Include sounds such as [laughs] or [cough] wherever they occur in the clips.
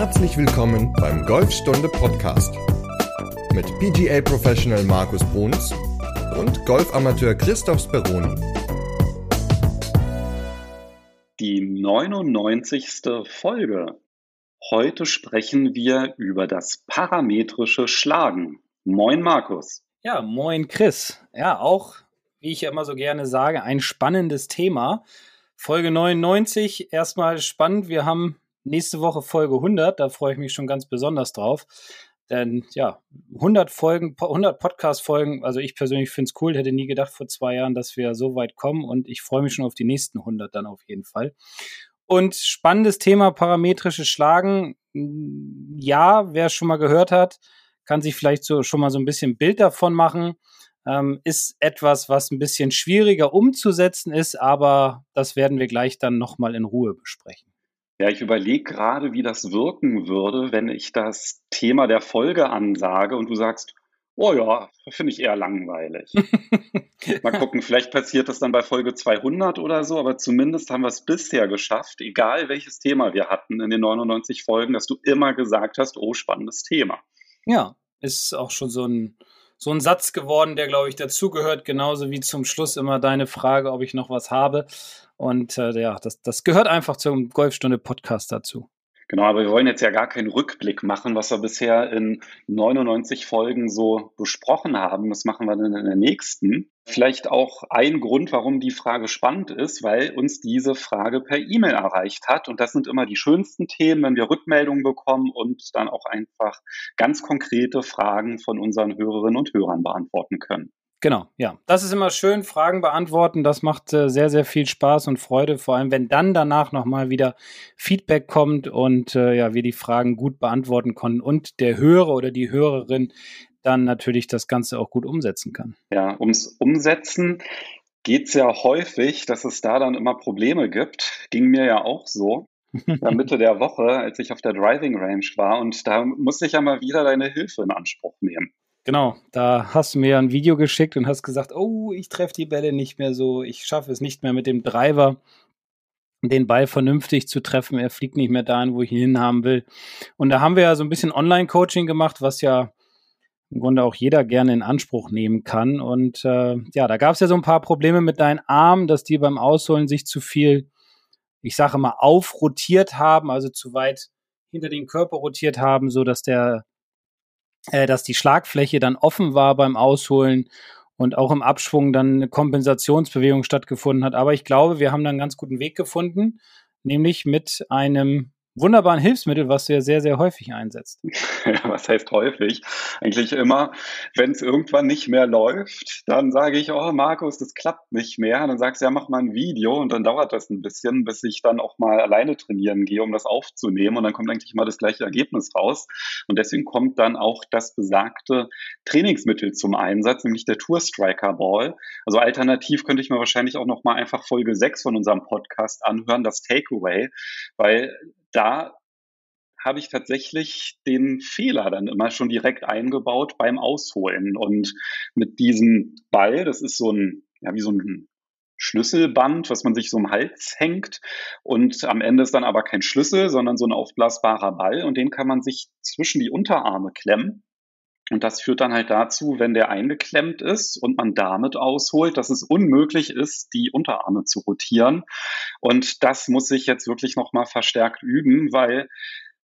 Herzlich willkommen beim Golfstunde Podcast mit PGA Professional Markus Bruns und Golfamateur Christoph Speroni. Die 99. Folge. Heute sprechen wir über das parametrische Schlagen. Moin Markus. Ja, moin Chris. Ja, auch, wie ich ja immer so gerne sage, ein spannendes Thema. Folge 99, erstmal spannend. Wir haben nächste Woche Folge 100, da freue ich mich schon ganz besonders drauf. Denn ja, 100 Folgen, 100 Podcast-Folgen, also ich persönlich finde es cool, hätte nie gedacht vor zwei Jahren, dass wir so weit kommen und ich freue mich schon auf die nächsten 100 dann auf jeden Fall. Und spannendes Thema, parametrisches Schlagen. Ja, wer es schon mal gehört hat, kann sich vielleicht so schon mal so ein bisschen Bild davon machen. Ähm, ist etwas, was ein bisschen schwieriger umzusetzen ist, aber das werden wir gleich dann nochmal in Ruhe besprechen. Ja, ich überlege gerade, wie das wirken würde, wenn ich das Thema der Folge ansage und du sagst, oh ja, finde ich eher langweilig. [laughs] Mal gucken, vielleicht passiert das dann bei Folge 200 oder so, aber zumindest haben wir es bisher geschafft, egal welches Thema wir hatten in den 99 Folgen, dass du immer gesagt hast, oh, spannendes Thema. Ja, ist auch schon so ein, so ein Satz geworden, der, glaube ich, dazugehört, genauso wie zum Schluss immer deine Frage, ob ich noch was habe. Und äh, ja, das, das gehört einfach zum Golfstunde-Podcast dazu. Genau, aber wir wollen jetzt ja gar keinen Rückblick machen, was wir bisher in 99 Folgen so besprochen haben. Das machen wir dann in der nächsten. Vielleicht auch ein Grund, warum die Frage spannend ist, weil uns diese Frage per E-Mail erreicht hat. Und das sind immer die schönsten Themen, wenn wir Rückmeldungen bekommen und dann auch einfach ganz konkrete Fragen von unseren Hörerinnen und Hörern beantworten können. Genau, ja. Das ist immer schön, Fragen beantworten. Das macht äh, sehr, sehr viel Spaß und Freude, vor allem wenn dann danach nochmal wieder Feedback kommt und äh, ja, wir die Fragen gut beantworten konnten und der Hörer oder die Hörerin dann natürlich das Ganze auch gut umsetzen kann. Ja, ums Umsetzen geht es ja häufig, dass es da dann immer Probleme gibt. Ging mir ja auch so. [laughs] Ja, Mitte der Woche, als ich auf der Driving Range war und da musste ich ja mal wieder deine Hilfe in Anspruch nehmen. Genau, da hast du mir ein Video geschickt und hast gesagt, oh, ich treffe die Bälle nicht mehr so, ich schaffe es nicht mehr mit dem Driver, den Ball vernünftig zu treffen, er fliegt nicht mehr dahin, wo ich ihn hinhaben will. Und da haben wir ja so ein bisschen Online-Coaching gemacht, was ja im Grunde auch jeder gerne in Anspruch nehmen kann. Und äh, ja, da gab es ja so ein paar Probleme mit deinen Armen, dass die beim Ausholen sich zu viel, ich sage mal, aufrotiert haben, also zu weit hinter den Körper rotiert haben, so dass der äh, dass die Schlagfläche dann offen war beim Ausholen und auch im Abschwung dann eine Kompensationsbewegung stattgefunden hat. Aber ich glaube, wir haben da einen ganz guten Weg gefunden, nämlich mit einem wunderbaren Hilfsmittel, was du ja sehr, sehr häufig einsetzt. Ja, [laughs] was heißt häufig? Eigentlich immer, wenn es irgendwann nicht mehr läuft, dann sage ich, oh Markus, das klappt nicht mehr. Dann sagst du, ja, mach mal ein Video und dann dauert das ein bisschen, bis ich dann auch mal alleine trainieren gehe, um das aufzunehmen. Und dann kommt eigentlich mal das gleiche Ergebnis raus. Und deswegen kommt dann auch das besagte Trainingsmittel zum Einsatz, nämlich der Tour Striker Ball. Also alternativ könnte ich mir wahrscheinlich auch noch mal einfach Folge 6 von unserem Podcast anhören, das Takeaway, weil da habe ich tatsächlich den Fehler dann immer schon direkt eingebaut beim Ausholen. Und mit diesem Ball, das ist so ein, ja, wie so ein Schlüsselband, was man sich so im Hals hängt. Und am Ende ist dann aber kein Schlüssel, sondern so ein aufblasbarer Ball. Und den kann man sich zwischen die Unterarme klemmen. Und das führt dann halt dazu, wenn der eingeklemmt ist und man damit ausholt, dass es unmöglich ist, die Unterarme zu rotieren. Und das muss ich jetzt wirklich nochmal verstärkt üben, weil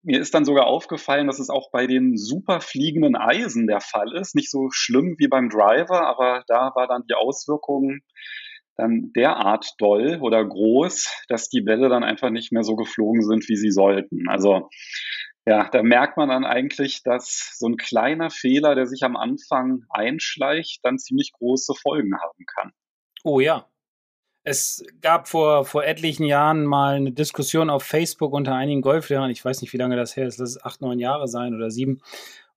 mir ist dann sogar aufgefallen, dass es auch bei den super fliegenden Eisen der Fall ist. Nicht so schlimm wie beim Driver, aber da war dann die Auswirkung dann derart doll oder groß, dass die Bälle dann einfach nicht mehr so geflogen sind, wie sie sollten. Also ja, da merkt man dann eigentlich, dass so ein kleiner Fehler, der sich am Anfang einschleicht, dann ziemlich große Folgen haben kann. Oh ja. Es gab vor, vor etlichen Jahren mal eine Diskussion auf Facebook unter einigen Golflehrern. Ich weiß nicht, wie lange das her ist. Lass es acht, neun Jahre sein oder sieben.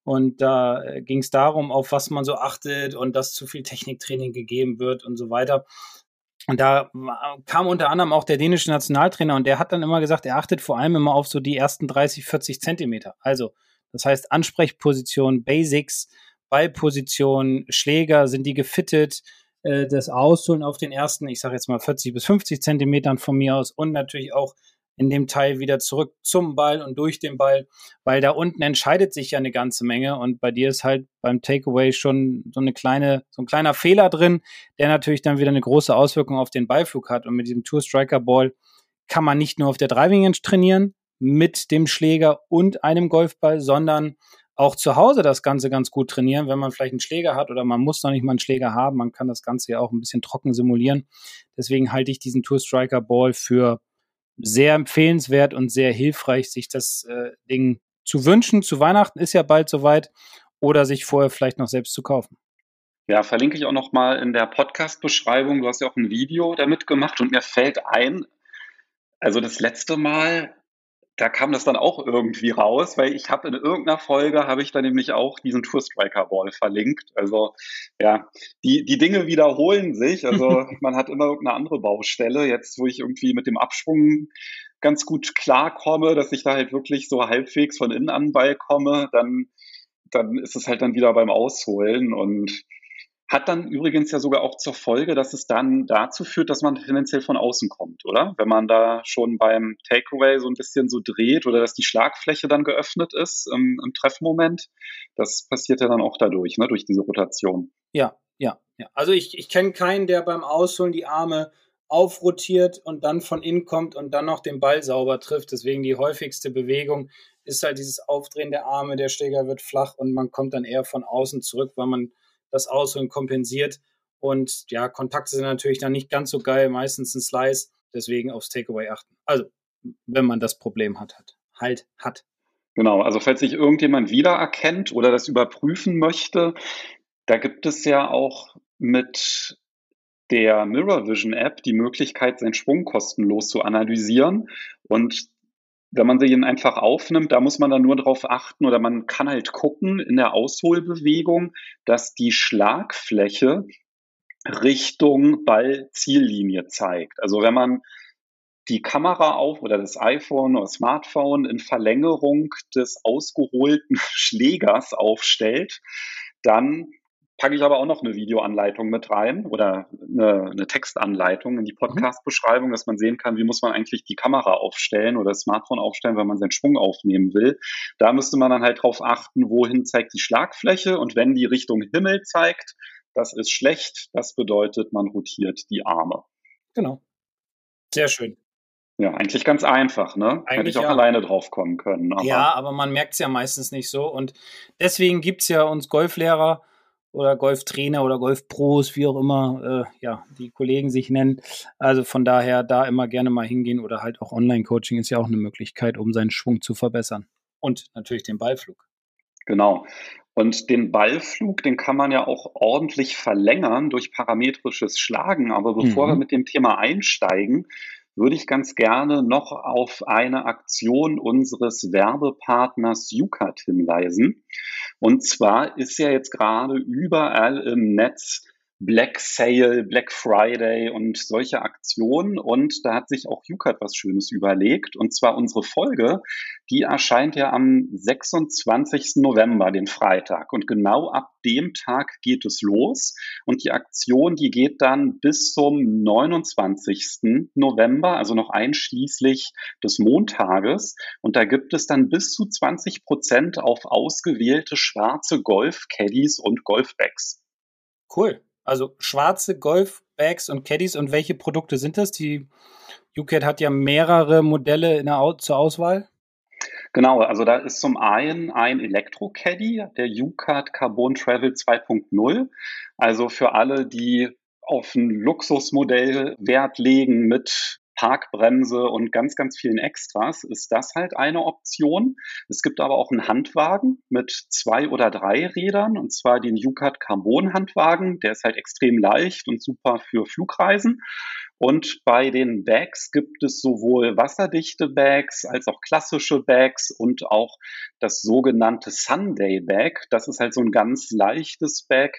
Und da äh, ging es darum, auf was man so achtet und dass zu viel Techniktraining gegeben wird und so weiter. Und da kam unter anderem auch der dänische Nationaltrainer und der hat dann immer gesagt, er achtet vor allem immer auf so die ersten 30, 40 Zentimeter. Also, das heißt Ansprechposition, Basics, Ballposition, Schläger, sind die gefittet, äh, das Ausholen auf den ersten, ich sage jetzt mal 40 bis 50 Zentimetern von mir aus und natürlich auch in dem Teil wieder zurück zum Ball und durch den Ball, weil da unten entscheidet sich ja eine ganze Menge und bei dir ist halt beim Takeaway schon so eine kleine, so ein kleiner Fehler drin, der natürlich dann wieder eine große Auswirkung auf den Ballflug hat und mit diesem Tour Striker Ball kann man nicht nur auf der Driving Range trainieren mit dem Schläger und einem Golfball, sondern auch zu Hause das Ganze ganz gut trainieren, wenn man vielleicht einen Schläger hat oder man muss noch nicht mal einen Schläger haben. Man kann das Ganze ja auch ein bisschen trocken simulieren. Deswegen halte ich diesen Tour Striker Ball für sehr empfehlenswert und sehr hilfreich, sich das äh, Ding zu wünschen. Zu Weihnachten ist ja bald soweit oder sich vorher vielleicht noch selbst zu kaufen. Ja, verlinke ich auch noch mal in der Podcast-Beschreibung. Du hast ja auch ein Video damit gemacht und mir fällt ein, also das letzte Mal da kam das dann auch irgendwie raus, weil ich habe in irgendeiner Folge habe ich dann nämlich auch diesen Tour Striker Ball verlinkt. Also ja, die die Dinge wiederholen sich. Also [laughs] man hat immer irgendeine andere Baustelle. Jetzt, wo ich irgendwie mit dem Abschwung ganz gut klarkomme, dass ich da halt wirklich so halbwegs von innen an Ball komme, dann dann ist es halt dann wieder beim Ausholen und hat dann übrigens ja sogar auch zur Folge, dass es dann dazu führt, dass man tendenziell von außen kommt, oder? Wenn man da schon beim Takeaway so ein bisschen so dreht oder dass die Schlagfläche dann geöffnet ist im, im Treffmoment, das passiert ja dann auch dadurch, ne, durch diese Rotation. Ja, ja, ja. Also ich, ich kenne keinen, der beim Ausholen die Arme aufrotiert und dann von innen kommt und dann noch den Ball sauber trifft. Deswegen die häufigste Bewegung ist halt dieses Aufdrehen der Arme, der Schläger wird flach und man kommt dann eher von außen zurück, weil man das Ausholen kompensiert. Und ja, Kontakte sind natürlich dann nicht ganz so geil, meistens ein Slice, deswegen aufs Takeaway achten. Also, wenn man das Problem hat, hat halt hat. Genau, also falls sich irgendjemand wiedererkennt oder das überprüfen möchte, da gibt es ja auch mit der Mirror Vision App die Möglichkeit, seinen Schwung kostenlos zu analysieren. Und wenn man sie ihn einfach aufnimmt, da muss man dann nur darauf achten oder man kann halt gucken in der Ausholbewegung, dass die Schlagfläche Richtung Ball-Ziellinie zeigt. Also wenn man die Kamera auf oder das iPhone oder Smartphone in Verlängerung des ausgeholten [laughs] Schlägers aufstellt, dann packe ich aber auch noch eine Videoanleitung mit rein oder eine, eine Textanleitung in die mhm. Podcast-Beschreibung, dass man sehen kann, wie muss man eigentlich die Kamera aufstellen oder das Smartphone aufstellen, wenn man seinen Schwung aufnehmen will. Da müsste man dann halt drauf achten, wohin zeigt die Schlagfläche und wenn die Richtung Himmel zeigt, das ist schlecht, das bedeutet, man rotiert die Arme. Genau. Sehr schön. Ja, eigentlich ganz einfach, ne? Eigentlich Hätte ich auch ja. alleine drauf kommen können. Aber ja, aber man merkt es ja meistens nicht so. Und deswegen gibt es ja uns Golflehrer, oder Golftrainer oder Golfpros, wie auch immer, äh, ja, die Kollegen sich nennen. Also von daher da immer gerne mal hingehen oder halt auch Online-Coaching ist ja auch eine Möglichkeit, um seinen Schwung zu verbessern. Und natürlich den Ballflug. Genau. Und den Ballflug, den kann man ja auch ordentlich verlängern durch parametrisches Schlagen. Aber bevor mhm. wir mit dem Thema einsteigen, würde ich ganz gerne noch auf eine Aktion unseres Werbepartners UCAT hinweisen. Und zwar ist ja jetzt gerade überall im Netz Black Sale, Black Friday und solche Aktionen. Und da hat sich auch UCAT was Schönes überlegt. Und zwar unsere Folge, die erscheint ja am 26. November, den Freitag. Und genau ab dem Tag geht es los. Und die Aktion, die geht dann bis zum 29. November, also noch einschließlich des Montages. Und da gibt es dann bis zu 20 Prozent auf ausgewählte schwarze Golf-Caddies und Golfbags. Cool. Also schwarze Golfbags und Caddies und welche Produkte sind das? Die UCAT hat ja mehrere Modelle der, zur Auswahl. Genau, also da ist zum einen ein Elektro-Caddy, der UCAT Carbon Travel 2.0. Also für alle, die auf ein Luxusmodell Wert legen mit Parkbremse und ganz, ganz vielen Extras, ist das halt eine Option. Es gibt aber auch einen Handwagen mit zwei oder drei Rädern, und zwar den UCAT Carbon Handwagen. Der ist halt extrem leicht und super für Flugreisen. Und bei den Bags gibt es sowohl wasserdichte Bags als auch klassische Bags und auch das sogenannte Sunday Bag. Das ist halt so ein ganz leichtes Bag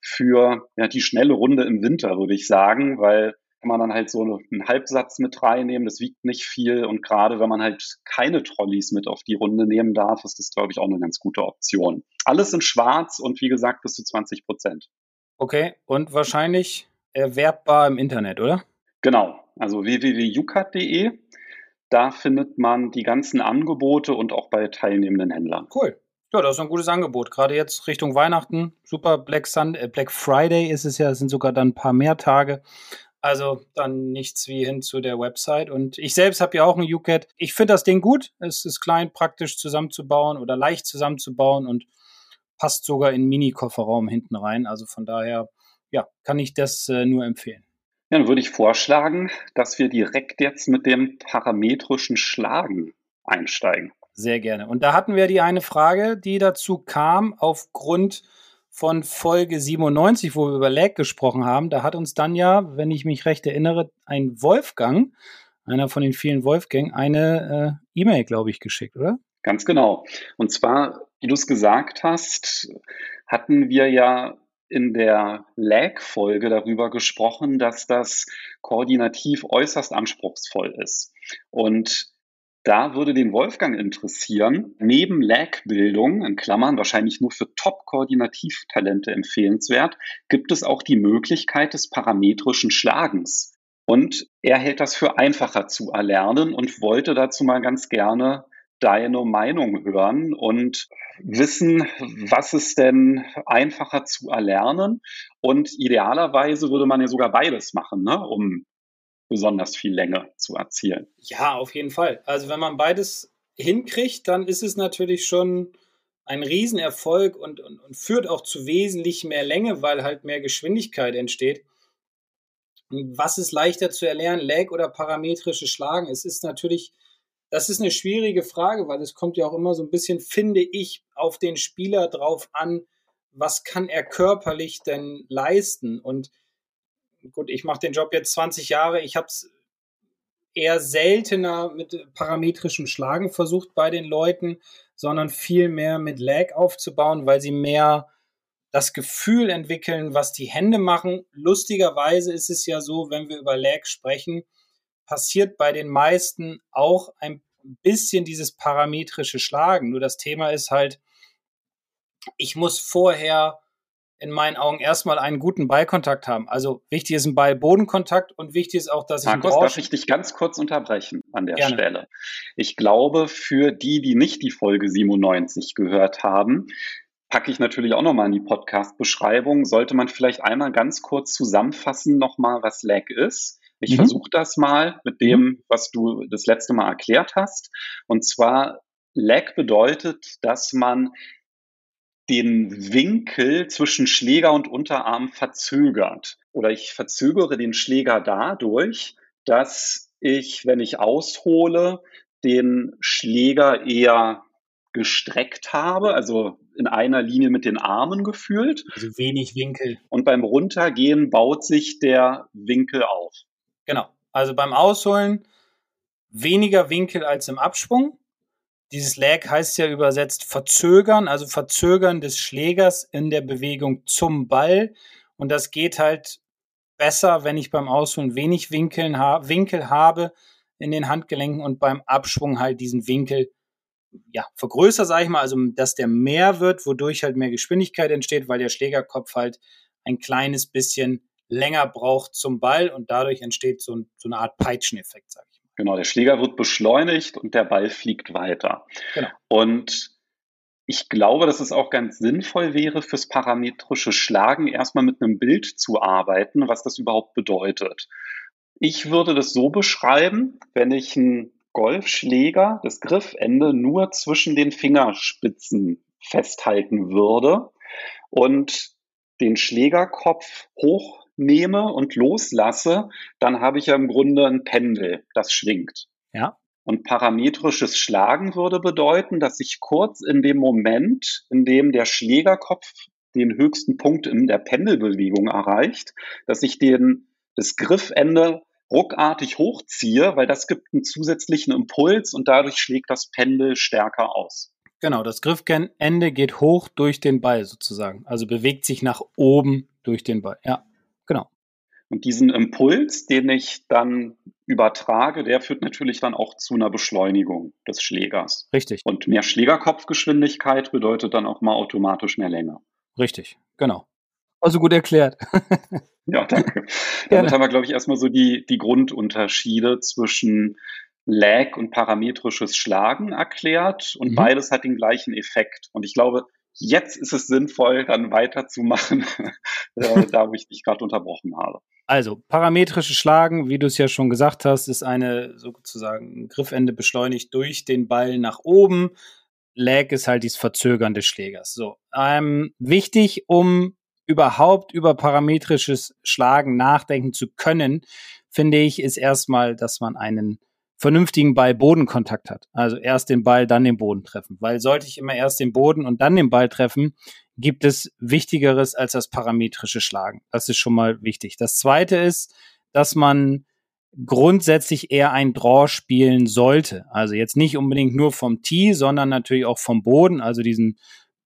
für ja, die schnelle Runde im Winter, würde ich sagen, weil kann man dann halt so einen Halbsatz mit reinnehmen. Das wiegt nicht viel. Und gerade wenn man halt keine Trolleys mit auf die Runde nehmen darf, ist das, glaube ich, auch eine ganz gute Option. Alles in schwarz und wie gesagt bis zu 20 Prozent. Okay, und wahrscheinlich erwerbbar im Internet, oder? Genau, also www.ucat.de. Da findet man die ganzen Angebote und auch bei teilnehmenden Händlern. Cool. Ja, das ist ein gutes Angebot. Gerade jetzt Richtung Weihnachten. Super Black Sunday, äh, Black Friday ist es ja, es sind sogar dann ein paar mehr Tage. Also dann nichts wie hin zu der Website. Und ich selbst habe ja auch ein UCAT. Ich finde das Ding gut. Es ist klein, praktisch zusammenzubauen oder leicht zusammenzubauen und passt sogar in Mini-Kofferraum hinten rein. Also von daher, ja, kann ich das äh, nur empfehlen. Ja, dann würde ich vorschlagen, dass wir direkt jetzt mit dem parametrischen Schlagen einsteigen. Sehr gerne. Und da hatten wir die eine Frage, die dazu kam aufgrund von Folge 97, wo wir über Lag gesprochen haben. Da hat uns dann ja, wenn ich mich recht erinnere, ein Wolfgang, einer von den vielen Wolfgang, eine äh, E-Mail, glaube ich, geschickt, oder? Ganz genau. Und zwar, wie du es gesagt hast, hatten wir ja in der Lag-Folge darüber gesprochen, dass das koordinativ äußerst anspruchsvoll ist. Und da würde den Wolfgang interessieren, neben Lag-Bildung, in Klammern wahrscheinlich nur für Top-Koordinativtalente empfehlenswert, gibt es auch die Möglichkeit des parametrischen Schlagens. Und er hält das für einfacher zu erlernen und wollte dazu mal ganz gerne deine Meinung hören und wissen, was ist denn einfacher zu erlernen. Und idealerweise würde man ja sogar beides machen, ne, um besonders viel Länge zu erzielen. Ja, auf jeden Fall. Also wenn man beides hinkriegt, dann ist es natürlich schon ein Riesenerfolg und, und, und führt auch zu wesentlich mehr Länge, weil halt mehr Geschwindigkeit entsteht. Was ist leichter zu erlernen, Lag oder parametrische Schlagen? Es ist natürlich das ist eine schwierige Frage, weil es kommt ja auch immer so ein bisschen, finde ich, auf den Spieler drauf an, was kann er körperlich denn leisten? Und gut, ich mache den Job jetzt 20 Jahre, ich habe es eher seltener mit parametrischem Schlagen versucht bei den Leuten, sondern viel mehr mit Lag aufzubauen, weil sie mehr das Gefühl entwickeln, was die Hände machen. Lustigerweise ist es ja so, wenn wir über Lag sprechen, passiert bei den meisten auch ein bisschen dieses parametrische Schlagen. Nur das Thema ist halt, ich muss vorher in meinen Augen erstmal einen guten Ballkontakt haben. Also wichtig ist ein Ball-Bodenkontakt und wichtig ist auch, dass ich. Markus, darf ich dich ganz kurz unterbrechen an der Gerne. Stelle? Ich glaube, für die, die nicht die Folge 97 gehört haben, packe ich natürlich auch nochmal in die Podcast-Beschreibung. Sollte man vielleicht einmal ganz kurz zusammenfassen, nochmal, was Lag ist. Ich mhm. versuche das mal mit dem, mhm. was du das letzte Mal erklärt hast. Und zwar, Lag bedeutet, dass man den Winkel zwischen Schläger und Unterarm verzögert. Oder ich verzögere den Schläger dadurch, dass ich, wenn ich aushole, den Schläger eher gestreckt habe, also in einer Linie mit den Armen gefühlt. Also wenig Winkel. Und beim Runtergehen baut sich der Winkel auf. Genau. Also beim Ausholen weniger Winkel als im Abschwung. Dieses Lag heißt ja übersetzt verzögern, also verzögern des Schlägers in der Bewegung zum Ball. Und das geht halt besser, wenn ich beim Ausholen wenig Winkeln ha Winkel habe in den Handgelenken und beim Abschwung halt diesen Winkel ja, vergrößere, sage ich mal, also dass der mehr wird, wodurch halt mehr Geschwindigkeit entsteht, weil der Schlägerkopf halt ein kleines bisschen länger braucht zum Ball und dadurch entsteht so, ein, so eine Art Peitscheneffekt, sage ich. Genau, der Schläger wird beschleunigt und der Ball fliegt weiter. Genau. Und ich glaube, dass es auch ganz sinnvoll wäre, fürs parametrische Schlagen erstmal mit einem Bild zu arbeiten, was das überhaupt bedeutet. Ich würde das so beschreiben, wenn ich einen Golfschläger, das Griffende nur zwischen den Fingerspitzen festhalten würde und den Schlägerkopf hoch nehme und loslasse, dann habe ich ja im Grunde ein Pendel, das schwingt. Ja. Und parametrisches Schlagen würde bedeuten, dass ich kurz in dem Moment, in dem der Schlägerkopf den höchsten Punkt in der Pendelbewegung erreicht, dass ich den, das Griffende ruckartig hochziehe, weil das gibt einen zusätzlichen Impuls und dadurch schlägt das Pendel stärker aus. Genau, das Griffende geht hoch durch den Ball sozusagen, also bewegt sich nach oben durch den Ball. Ja. Und diesen Impuls, den ich dann übertrage, der führt natürlich dann auch zu einer Beschleunigung des Schlägers. Richtig. Und mehr Schlägerkopfgeschwindigkeit bedeutet dann auch mal automatisch mehr Länge. Richtig, genau. Also gut erklärt. [laughs] ja, danke. [laughs] Damit haben wir, glaube ich, erstmal so die, die Grundunterschiede zwischen Lag und parametrisches Schlagen erklärt und mhm. beides hat den gleichen Effekt. Und ich glaube, jetzt ist es sinnvoll, dann weiterzumachen, [laughs] äh, da wo ich dich gerade unterbrochen habe. Also, parametrisches Schlagen, wie du es ja schon gesagt hast, ist eine sozusagen Griffende beschleunigt durch den Ball nach oben. Lag ist halt dieses Verzögern des Schlägers. So, ähm, wichtig, um überhaupt über parametrisches Schlagen nachdenken zu können, finde ich, ist erstmal, dass man einen vernünftigen Ball-Bodenkontakt hat. Also erst den Ball, dann den Boden treffen. Weil sollte ich immer erst den Boden und dann den Ball treffen, gibt es Wichtigeres als das parametrische Schlagen. Das ist schon mal wichtig. Das zweite ist, dass man grundsätzlich eher ein Draw spielen sollte. Also jetzt nicht unbedingt nur vom Tee, sondern natürlich auch vom Boden, also diesen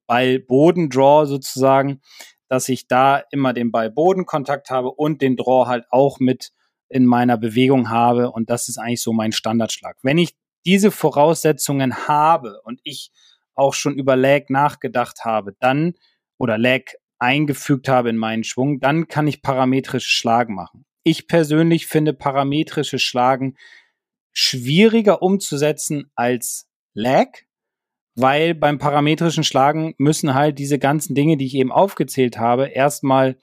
Ball-Boden-Draw sozusagen, dass ich da immer den Ball-Boden-Kontakt habe und den Draw halt auch mit in meiner Bewegung habe. Und das ist eigentlich so mein Standardschlag. Wenn ich diese Voraussetzungen habe und ich auch schon über Lag nachgedacht habe, dann oder Lag eingefügt habe in meinen Schwung, dann kann ich parametrisch Schlagen machen. Ich persönlich finde parametrisches Schlagen schwieriger umzusetzen als Lag, weil beim parametrischen Schlagen müssen halt diese ganzen Dinge, die ich eben aufgezählt habe, erstmal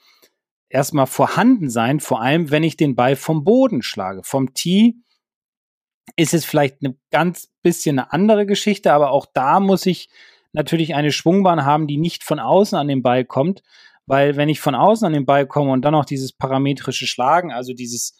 erstmal vorhanden sein, vor allem wenn ich den Ball vom Boden schlage. Vom Tee ist es vielleicht eine ganz bisschen eine andere Geschichte, aber auch da muss ich natürlich eine Schwungbahn haben, die nicht von außen an den Ball kommt, weil wenn ich von außen an den Ball komme und dann noch dieses parametrische Schlagen, also dieses,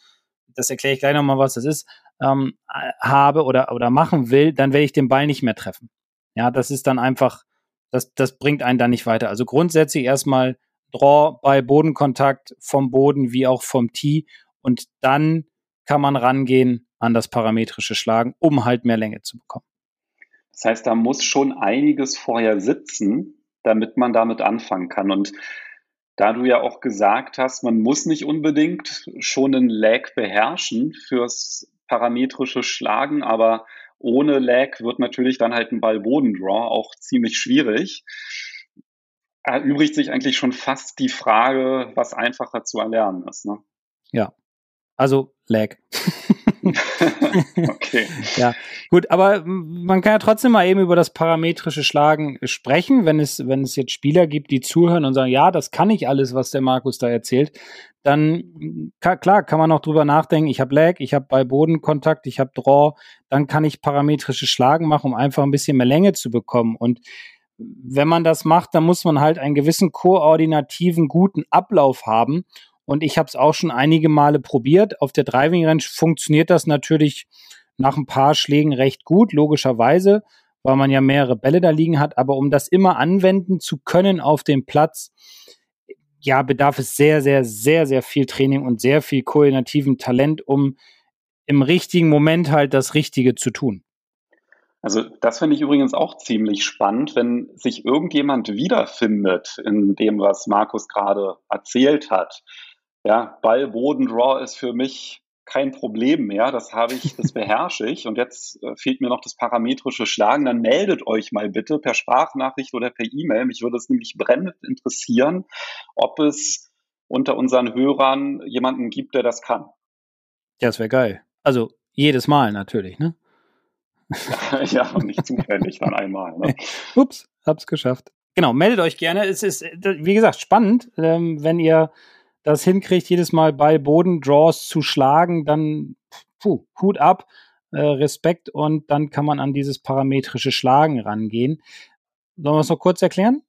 das erkläre ich gleich nochmal, was das ist, ähm, habe oder, oder machen will, dann werde ich den Ball nicht mehr treffen. Ja, das ist dann einfach, das, das bringt einen dann nicht weiter. Also grundsätzlich erstmal Draw bei Bodenkontakt vom Boden wie auch vom Tee und dann kann man rangehen an das parametrische Schlagen, um halt mehr Länge zu bekommen. Das heißt, da muss schon einiges vorher sitzen, damit man damit anfangen kann. Und da du ja auch gesagt hast, man muss nicht unbedingt schon einen Lag beherrschen fürs parametrische Schlagen, aber ohne Lag wird natürlich dann halt ein Ball-Boden-Draw auch ziemlich schwierig erübrigt sich eigentlich schon fast die Frage, was einfacher zu erlernen ist. Ne? Ja, also Lag. [laughs] okay. Ja, gut, aber man kann ja trotzdem mal eben über das parametrische Schlagen sprechen, wenn es, wenn es jetzt Spieler gibt, die zuhören und sagen, ja, das kann ich alles, was der Markus da erzählt, dann klar kann man auch drüber nachdenken, ich habe Lag, ich habe bei Bodenkontakt, ich habe Draw, dann kann ich parametrische Schlagen machen, um einfach ein bisschen mehr Länge zu bekommen. Und wenn man das macht, dann muss man halt einen gewissen koordinativen, guten Ablauf haben. Und ich habe es auch schon einige Male probiert. Auf der Driving Range funktioniert das natürlich nach ein paar Schlägen recht gut, logischerweise, weil man ja mehrere Bälle da liegen hat. Aber um das immer anwenden zu können auf dem Platz, ja, bedarf es sehr, sehr, sehr, sehr viel Training und sehr viel koordinativen Talent, um im richtigen Moment halt das Richtige zu tun. Also das finde ich übrigens auch ziemlich spannend, wenn sich irgendjemand wiederfindet in dem, was Markus gerade erzählt hat. Ja, Ball, Boden, Draw ist für mich kein Problem mehr. Das habe ich, das [laughs] beherrsche ich. Und jetzt äh, fehlt mir noch das parametrische Schlagen. Dann meldet euch mal bitte per Sprachnachricht oder per E-Mail. Mich würde es nämlich brennend interessieren, ob es unter unseren Hörern jemanden gibt, der das kann. Ja, das wäre geil. Also jedes Mal natürlich, ne? [laughs] ja, nicht zufällig dann einmal. Ne? [laughs] Ups, hab's geschafft. Genau, meldet euch gerne. Es ist, wie gesagt, spannend, ähm, wenn ihr das hinkriegt, jedes Mal bei Boden-Draws zu schlagen, dann puh, Hut ab, äh, Respekt und dann kann man an dieses parametrische Schlagen rangehen. Sollen wir es noch kurz erklären?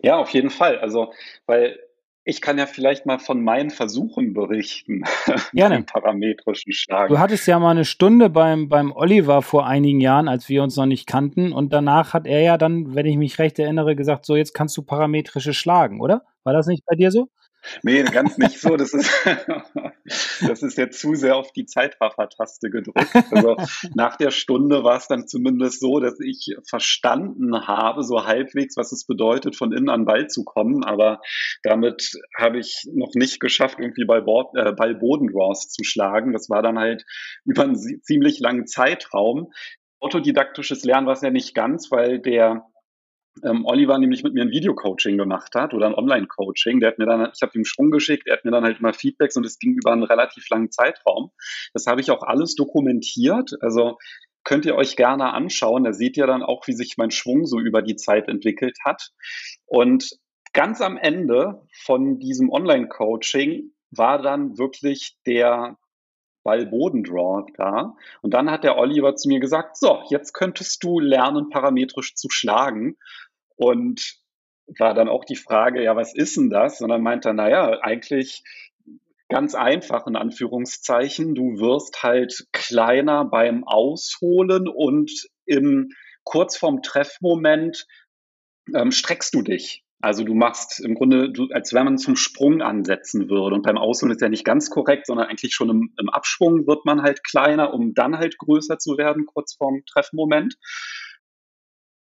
Ja, auf jeden Fall. Also, weil ich kann ja vielleicht mal von meinen Versuchen berichten. [laughs] Gerne. parametrischen Schlagen. Du hattest ja mal eine Stunde beim, beim Oliver vor einigen Jahren, als wir uns noch nicht kannten. Und danach hat er ja dann, wenn ich mich recht erinnere, gesagt, so jetzt kannst du parametrische schlagen, oder? War das nicht bei dir so? Nee, ganz nicht so. Das ist, [laughs] das ist jetzt zu sehr auf die Zeitraffer-Taste gedrückt. Also nach der Stunde war es dann zumindest so, dass ich verstanden habe, so halbwegs, was es bedeutet, von innen an Ball zu kommen. Aber damit habe ich noch nicht geschafft, irgendwie bei, Board, äh, bei Bodendraws zu schlagen. Das war dann halt über einen ziemlich langen Zeitraum. Autodidaktisches Lernen war es ja nicht ganz, weil der ähm, Oliver nämlich mit mir ein Videocoaching gemacht hat oder ein Online-Coaching. Der hat mir dann, ich habe ihm Schwung geschickt, er hat mir dann halt immer Feedbacks und es ging über einen relativ langen Zeitraum. Das habe ich auch alles dokumentiert. Also könnt ihr euch gerne anschauen. Da seht ihr dann auch, wie sich mein Schwung so über die Zeit entwickelt hat. Und ganz am Ende von diesem Online-Coaching war dann wirklich der Ball-Boden-Draw da. Und dann hat der Oliver zu mir gesagt, so, jetzt könntest du lernen, parametrisch zu schlagen. Und war dann auch die Frage, ja, was ist denn das? Und dann meinte er, naja, eigentlich ganz einfach in Anführungszeichen. Du wirst halt kleiner beim Ausholen und im kurz vorm Treffmoment ähm, streckst du dich. Also du machst im Grunde, du, als wenn man zum Sprung ansetzen würde. Und beim Ausholen ist ja nicht ganz korrekt, sondern eigentlich schon im, im Abschwung wird man halt kleiner, um dann halt größer zu werden, kurz vorm Treffmoment.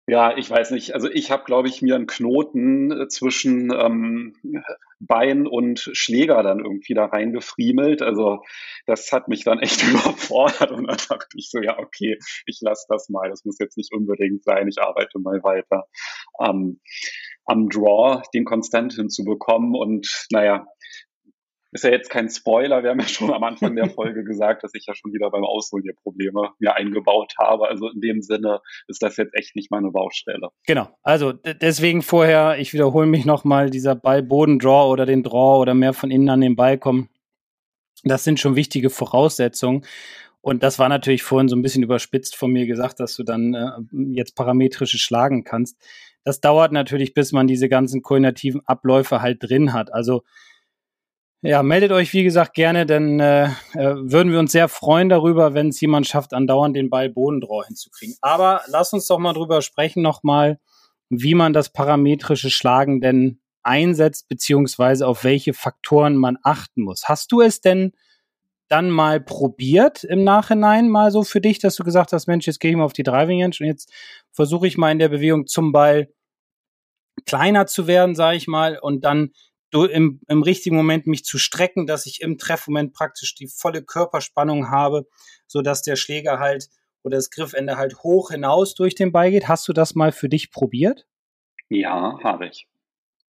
Ja, ich weiß nicht. Also ich habe, glaube ich, mir einen Knoten äh, zwischen ähm, Bein und Schläger dann irgendwie da reingefriemelt. Also das hat mich dann echt [laughs] überfordert und dann dachte ich so, ja, okay, ich lasse das mal. Das muss jetzt nicht unbedingt sein. Ich arbeite mal weiter ähm, am Draw, den konstant hinzubekommen. Und naja, ist ja jetzt kein Spoiler. Wir haben ja schon am Anfang der [laughs] Folge gesagt, dass ich ja schon wieder beim Ausholen hier Probleme mir eingebaut habe. Also in dem Sinne ist das jetzt echt nicht meine Baustelle. Genau. Also deswegen vorher, ich wiederhole mich nochmal, dieser Ball-Boden-Draw oder den Draw oder mehr von innen an den Ball kommen. Das sind schon wichtige Voraussetzungen. Und das war natürlich vorhin so ein bisschen überspitzt von mir gesagt, dass du dann äh, jetzt parametrische schlagen kannst. Das dauert natürlich, bis man diese ganzen koordinativen Abläufe halt drin hat. Also ja, meldet euch wie gesagt gerne, denn äh, äh, würden wir uns sehr freuen darüber, wenn es jemand schafft, andauernd den Ball Bodendraw hinzukriegen. Aber lass uns doch mal drüber sprechen nochmal, wie man das parametrische Schlagen denn einsetzt, beziehungsweise auf welche Faktoren man achten muss. Hast du es denn dann mal probiert im Nachhinein mal so für dich, dass du gesagt hast, Mensch, jetzt gehe ich mal auf die Driving Range und jetzt versuche ich mal in der Bewegung zum Ball kleiner zu werden, sage ich mal, und dann im, im richtigen Moment mich zu strecken, dass ich im Treffmoment praktisch die volle Körperspannung habe, so dass der Schläger halt oder das Griffende halt hoch hinaus durch den Ball geht. Hast du das mal für dich probiert? Ja, habe ich.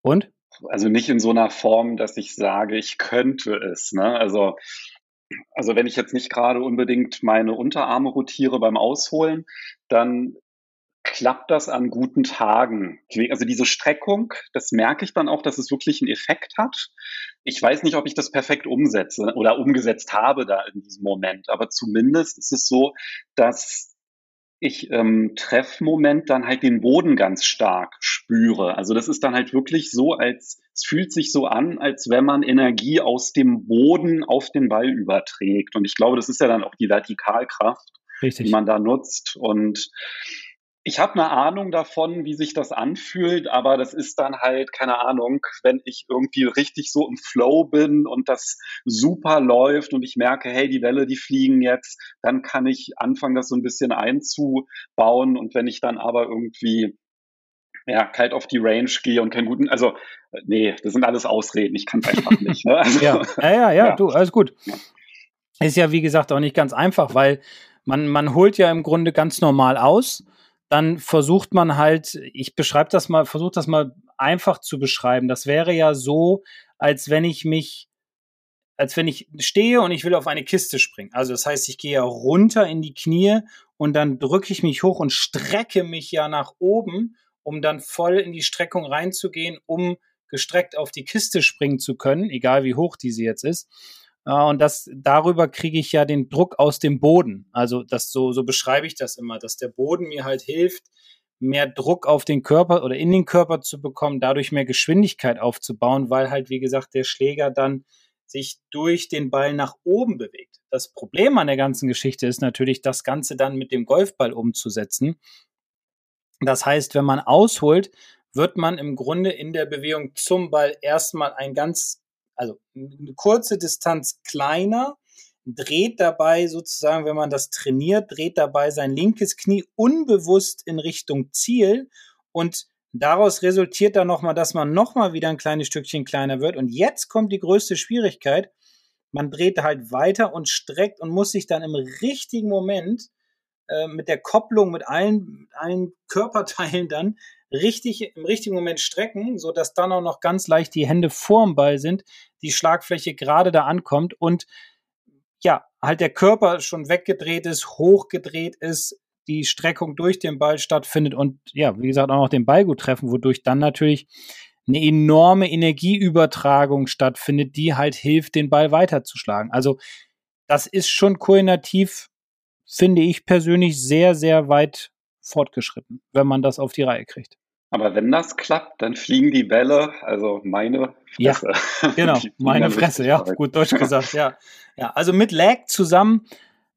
Und? Also nicht in so einer Form, dass ich sage, ich könnte es. Ne? Also, also wenn ich jetzt nicht gerade unbedingt meine Unterarme rotiere beim Ausholen, dann klappt das an guten Tagen. Also diese Streckung, das merke ich dann auch, dass es wirklich einen Effekt hat. Ich weiß nicht, ob ich das perfekt umsetze oder umgesetzt habe da in diesem Moment, aber zumindest ist es so, dass ich im Treffmoment dann halt den Boden ganz stark spüre. Also das ist dann halt wirklich so, als es fühlt sich so an, als wenn man Energie aus dem Boden auf den Ball überträgt. Und ich glaube, das ist ja dann auch die Vertikalkraft, Richtig. die man da nutzt. Und ich habe eine Ahnung davon, wie sich das anfühlt, aber das ist dann halt keine Ahnung, wenn ich irgendwie richtig so im Flow bin und das super läuft und ich merke, hey, die Welle, die fliegen jetzt, dann kann ich anfangen, das so ein bisschen einzubauen und wenn ich dann aber irgendwie ja, kalt auf die Range gehe und keinen guten, also nee, das sind alles Ausreden, ich kann es einfach [laughs] nicht. Ne? Also, ja. ja, ja, ja, du, alles gut. Ist ja, wie gesagt, auch nicht ganz einfach, weil man, man holt ja im Grunde ganz normal aus dann versucht man halt, ich beschreibe das mal, versuche das mal einfach zu beschreiben. Das wäre ja so, als wenn ich mich, als wenn ich stehe und ich will auf eine Kiste springen. Also das heißt, ich gehe ja runter in die Knie und dann drücke ich mich hoch und strecke mich ja nach oben, um dann voll in die Streckung reinzugehen, um gestreckt auf die Kiste springen zu können, egal wie hoch diese jetzt ist. Und das, darüber kriege ich ja den Druck aus dem Boden. Also das so, so beschreibe ich das immer, dass der Boden mir halt hilft, mehr Druck auf den Körper oder in den Körper zu bekommen, dadurch mehr Geschwindigkeit aufzubauen, weil halt, wie gesagt, der Schläger dann sich durch den Ball nach oben bewegt. Das Problem an der ganzen Geschichte ist natürlich, das Ganze dann mit dem Golfball umzusetzen. Das heißt, wenn man ausholt, wird man im Grunde in der Bewegung zum Ball erstmal ein ganz also eine kurze Distanz kleiner, dreht dabei sozusagen, wenn man das trainiert, dreht dabei sein linkes Knie unbewusst in Richtung Ziel und daraus resultiert dann nochmal, dass man nochmal wieder ein kleines Stückchen kleiner wird und jetzt kommt die größte Schwierigkeit. Man dreht halt weiter und streckt und muss sich dann im richtigen Moment äh, mit der Kopplung mit allen, allen Körperteilen dann richtig im richtigen Moment strecken, so dass dann auch noch ganz leicht die Hände vorm Ball sind, die Schlagfläche gerade da ankommt und ja, halt der Körper schon weggedreht ist, hochgedreht ist, die Streckung durch den Ball stattfindet und ja, wie gesagt, auch noch den Ball gut treffen, wodurch dann natürlich eine enorme Energieübertragung stattfindet, die halt hilft, den Ball weiterzuschlagen. Also das ist schon koordinativ, finde ich persönlich, sehr, sehr weit fortgeschritten, wenn man das auf die Reihe kriegt. Aber wenn das klappt, dann fliegen die Bälle, also meine [laughs] Fresse. Ja, genau, meine Fresse, ja, gut Deutsch [laughs] gesagt, ja. Ja, also mit Lag zusammen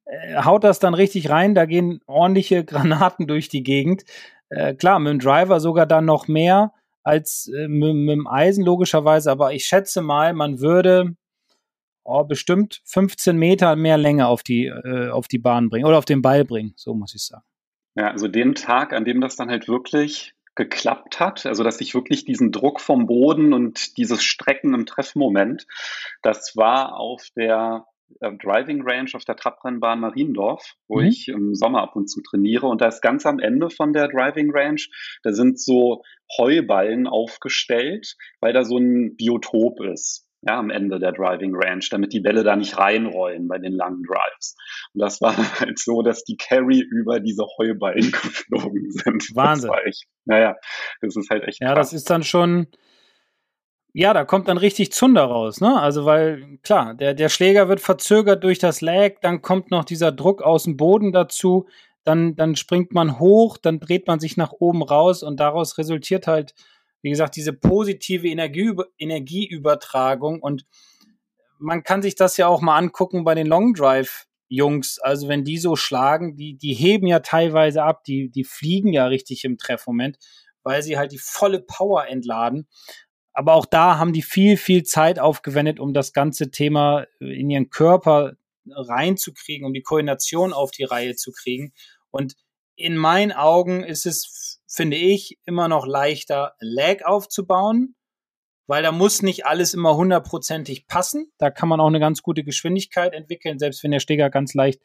äh, haut das dann richtig rein, da gehen ordentliche [laughs] Granaten durch die Gegend. Äh, klar, mit dem Driver sogar dann noch mehr als äh, mit, mit, dem Eisen logischerweise, aber ich schätze mal, man würde oh, bestimmt 15 Meter mehr Länge auf die, äh, auf die Bahn bringen oder auf den Ball bringen, so muss ich sagen. Ja, also den Tag, an dem das dann halt wirklich geklappt hat, also dass ich wirklich diesen Druck vom Boden und dieses Strecken im Treffmoment, das war auf der äh, Driving Range auf der Trabrennbahn Mariendorf, wo mhm. ich im Sommer ab und zu trainiere. Und da ist ganz am Ende von der Driving Range, da sind so Heuballen aufgestellt, weil da so ein Biotop ist ja, am Ende der Driving Range, damit die Bälle da nicht reinrollen bei den langen Drives. Und das war [laughs] halt so, dass die Carry über diese Heuballen [laughs] geflogen sind. Wahnsinn. Das echt, naja, das ist halt echt. Ja, krass. das ist dann schon, ja, da kommt dann richtig Zunder raus, ne? Also, weil, klar, der, der Schläger wird verzögert durch das Lag, dann kommt noch dieser Druck aus dem Boden dazu, dann, dann springt man hoch, dann dreht man sich nach oben raus und daraus resultiert halt wie gesagt, diese positive Energieüber Energieübertragung und man kann sich das ja auch mal angucken bei den Long Drive Jungs, also wenn die so schlagen, die, die heben ja teilweise ab, die, die fliegen ja richtig im Treffmoment, weil sie halt die volle Power entladen. Aber auch da haben die viel, viel Zeit aufgewendet, um das ganze Thema in ihren Körper reinzukriegen, um die Koordination auf die Reihe zu kriegen. Und in meinen Augen ist es finde ich, immer noch leichter, Lag aufzubauen, weil da muss nicht alles immer hundertprozentig passen. Da kann man auch eine ganz gute Geschwindigkeit entwickeln, selbst wenn der Steger ganz leicht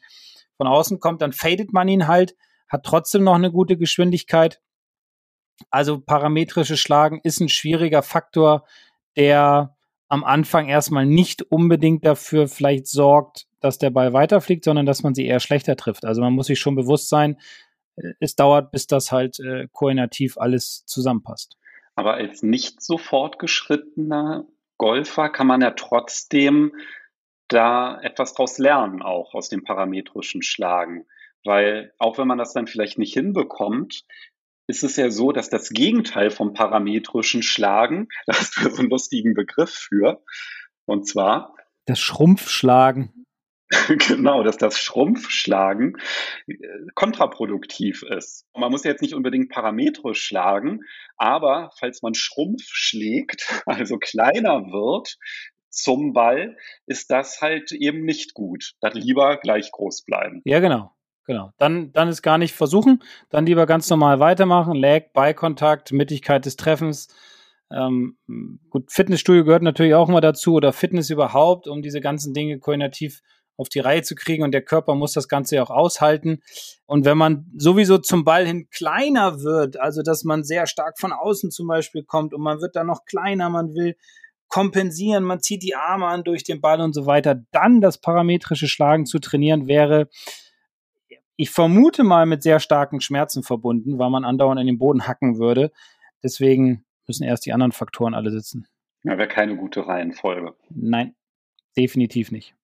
von außen kommt, dann fadet man ihn halt, hat trotzdem noch eine gute Geschwindigkeit. Also parametrisches Schlagen ist ein schwieriger Faktor, der am Anfang erstmal nicht unbedingt dafür vielleicht sorgt, dass der Ball weiterfliegt, sondern dass man sie eher schlechter trifft. Also man muss sich schon bewusst sein, es dauert, bis das halt äh, koordinativ alles zusammenpasst. Aber als nicht so fortgeschrittener Golfer kann man ja trotzdem da etwas draus lernen, auch aus dem parametrischen Schlagen. Weil auch wenn man das dann vielleicht nicht hinbekommt, ist es ja so, dass das Gegenteil vom parametrischen Schlagen, [laughs] da hast du so einen lustigen Begriff für, und zwar das Schrumpfschlagen. [laughs] genau, dass das Schrumpfschlagen äh, kontraproduktiv ist. Man muss jetzt nicht unbedingt parametrisch schlagen, aber falls man Schrumpf schlägt, [laughs] also kleiner wird zum Ball, ist das halt eben nicht gut. Dann lieber gleich groß bleiben. Ja, genau. Genau. Dann, dann ist gar nicht versuchen, dann lieber ganz normal weitermachen. Lag, Beikontakt, Mittigkeit des Treffens. Ähm, gut, Fitnessstudio gehört natürlich auch immer dazu oder Fitness überhaupt, um diese ganzen Dinge koordinativ auf die Reihe zu kriegen und der Körper muss das Ganze ja auch aushalten. Und wenn man sowieso zum Ball hin kleiner wird, also dass man sehr stark von außen zum Beispiel kommt und man wird dann noch kleiner, man will kompensieren, man zieht die Arme an durch den Ball und so weiter, dann das parametrische Schlagen zu trainieren wäre, ich vermute mal mit sehr starken Schmerzen verbunden, weil man andauernd in den Boden hacken würde. Deswegen müssen erst die anderen Faktoren alle sitzen. Ja, wäre keine gute Reihenfolge. Nein, definitiv nicht.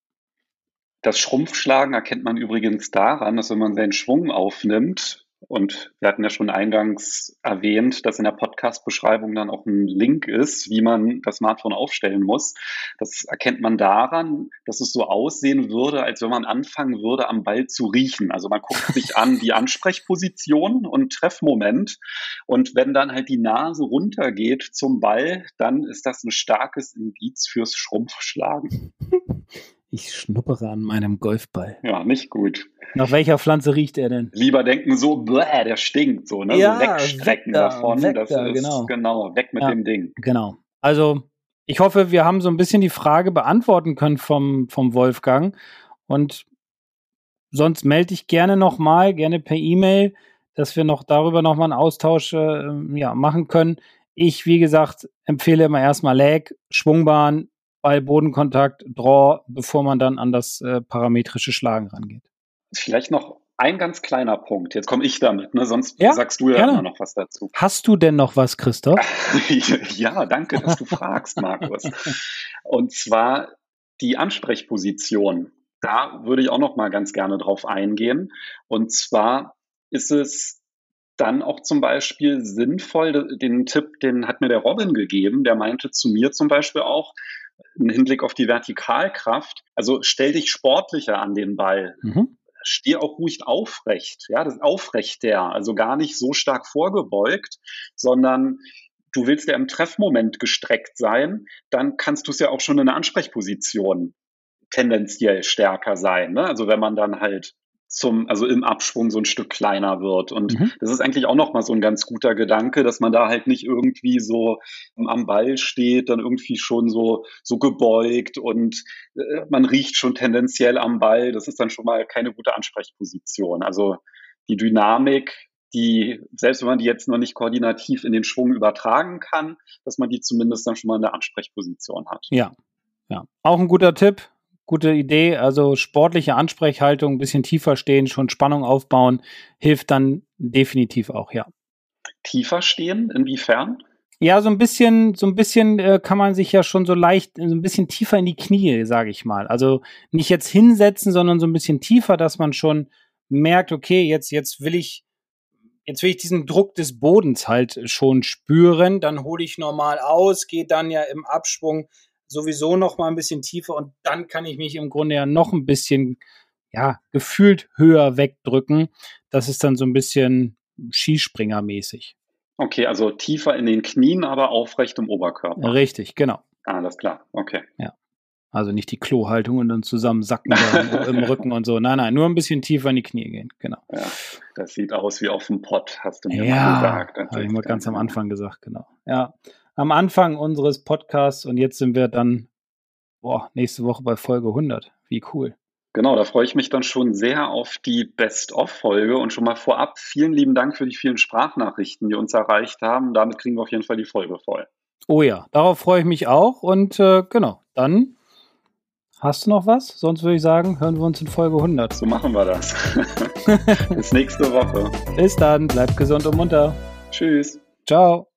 Das Schrumpfschlagen erkennt man übrigens daran, dass wenn man seinen Schwung aufnimmt, und wir hatten ja schon eingangs erwähnt, dass in der Podcast-Beschreibung dann auch ein Link ist, wie man das Smartphone aufstellen muss. Das erkennt man daran, dass es so aussehen würde, als wenn man anfangen würde, am Ball zu riechen. Also man guckt sich an die Ansprechposition und Treffmoment. Und wenn dann halt die Nase runtergeht zum Ball, dann ist das ein starkes Indiz fürs Schrumpfschlagen. Ich schnuppere an meinem Golfball. Ja, nicht gut. Nach welcher Pflanze riecht er denn? Lieber denken so, bläh, der stinkt so, ne? Ja, so wegstrecken weg da, davon. Weg das da, ist genau. genau, weg mit ja, dem Ding. Genau. Also, ich hoffe, wir haben so ein bisschen die Frage beantworten können vom, vom Wolfgang. Und sonst melde dich gerne nochmal, gerne per E-Mail, dass wir noch darüber nochmal einen Austausch äh, ja, machen können. Ich, wie gesagt, empfehle immer erstmal Lag, Schwungbahn, Ball, Bodenkontakt, Draw, bevor man dann an das äh, parametrische Schlagen rangeht. Vielleicht noch ein ganz kleiner Punkt. Jetzt komme ich damit, ne? sonst ja, sagst du ja gerne. immer noch was dazu. Hast du denn noch was, Christoph? [laughs] ja, danke, dass du fragst, Markus. Und zwar die Ansprechposition. Da würde ich auch noch mal ganz gerne drauf eingehen. Und zwar ist es dann auch zum Beispiel sinnvoll, den Tipp, den hat mir der Robin gegeben, der meinte zu mir zum Beispiel auch, im Hinblick auf die Vertikalkraft, also stell dich sportlicher an den Ball. Mhm. Steh auch ruhig aufrecht, ja, das ist aufrechter, also gar nicht so stark vorgebeugt, sondern du willst ja im Treffmoment gestreckt sein, dann kannst du es ja auch schon in der Ansprechposition tendenziell stärker sein. Ne? Also wenn man dann halt zum, also im Abschwung so ein Stück kleiner wird. Und mhm. das ist eigentlich auch nochmal so ein ganz guter Gedanke, dass man da halt nicht irgendwie so am Ball steht, dann irgendwie schon so, so gebeugt und äh, man riecht schon tendenziell am Ball. Das ist dann schon mal keine gute Ansprechposition. Also die Dynamik, die, selbst wenn man die jetzt noch nicht koordinativ in den Schwung übertragen kann, dass man die zumindest dann schon mal in der Ansprechposition hat. Ja, ja. Auch ein guter Tipp gute Idee. Also sportliche Ansprechhaltung, ein bisschen tiefer stehen, schon Spannung aufbauen, hilft dann definitiv auch, ja. Tiefer stehen, inwiefern? Ja, so ein bisschen, so ein bisschen äh, kann man sich ja schon so leicht, so ein bisschen tiefer in die Knie, sage ich mal. Also nicht jetzt hinsetzen, sondern so ein bisschen tiefer, dass man schon merkt, okay, jetzt, jetzt will ich, jetzt will ich diesen Druck des Bodens halt schon spüren. Dann hole ich normal aus, gehe dann ja im Abschwung sowieso noch mal ein bisschen tiefer und dann kann ich mich im Grunde ja noch ein bisschen, ja, gefühlt höher wegdrücken. Das ist dann so ein bisschen Skispringermäßig. Okay, also tiefer in den Knien, aber aufrecht im Oberkörper. Richtig, genau. Ah, alles klar, okay. Ja. Also nicht die Klohaltung und dann zusammen sacken im [laughs] Rücken und so. Nein, nein, nur ein bisschen tiefer in die Knie gehen, genau. Ja, das sieht aus wie auf dem Pott, hast du mir ja, mal gesagt. Habe ich mal ganz am Anfang gesagt, genau. Ja, am Anfang unseres Podcasts und jetzt sind wir dann boah, nächste Woche bei Folge 100. Wie cool. Genau, da freue ich mich dann schon sehr auf die Best-of-Folge und schon mal vorab vielen lieben Dank für die vielen Sprachnachrichten, die uns erreicht haben. Damit kriegen wir auf jeden Fall die Folge voll. Oh ja, darauf freue ich mich auch und äh, genau, dann hast du noch was? Sonst würde ich sagen, hören wir uns in Folge 100. So machen wir das. [laughs] Bis nächste Woche. Bis dann, bleibt gesund und munter. Tschüss. Ciao.